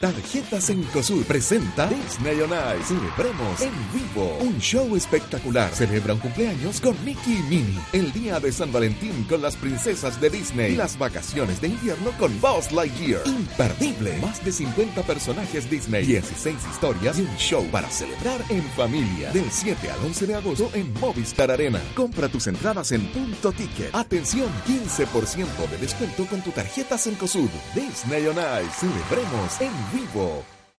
Tarjetas en COSUR presenta Disney on Ice. Celebremos en vivo un show espectacular. Celebra un cumpleaños con Mickey y Minnie. El día de San Valentín con las princesas de Disney. Las vacaciones de invierno con Buzz Lightyear. Imperdible. Más de 50 personajes Disney, 16 historias y un show para celebrar en familia. Del 7 al 11 de agosto en Movistar Arena. Compra tus entradas en punto ticket. Atención, 15% de descuento con tu tarjeta Cencosud. Disney on Ice. Celebremos en vivo.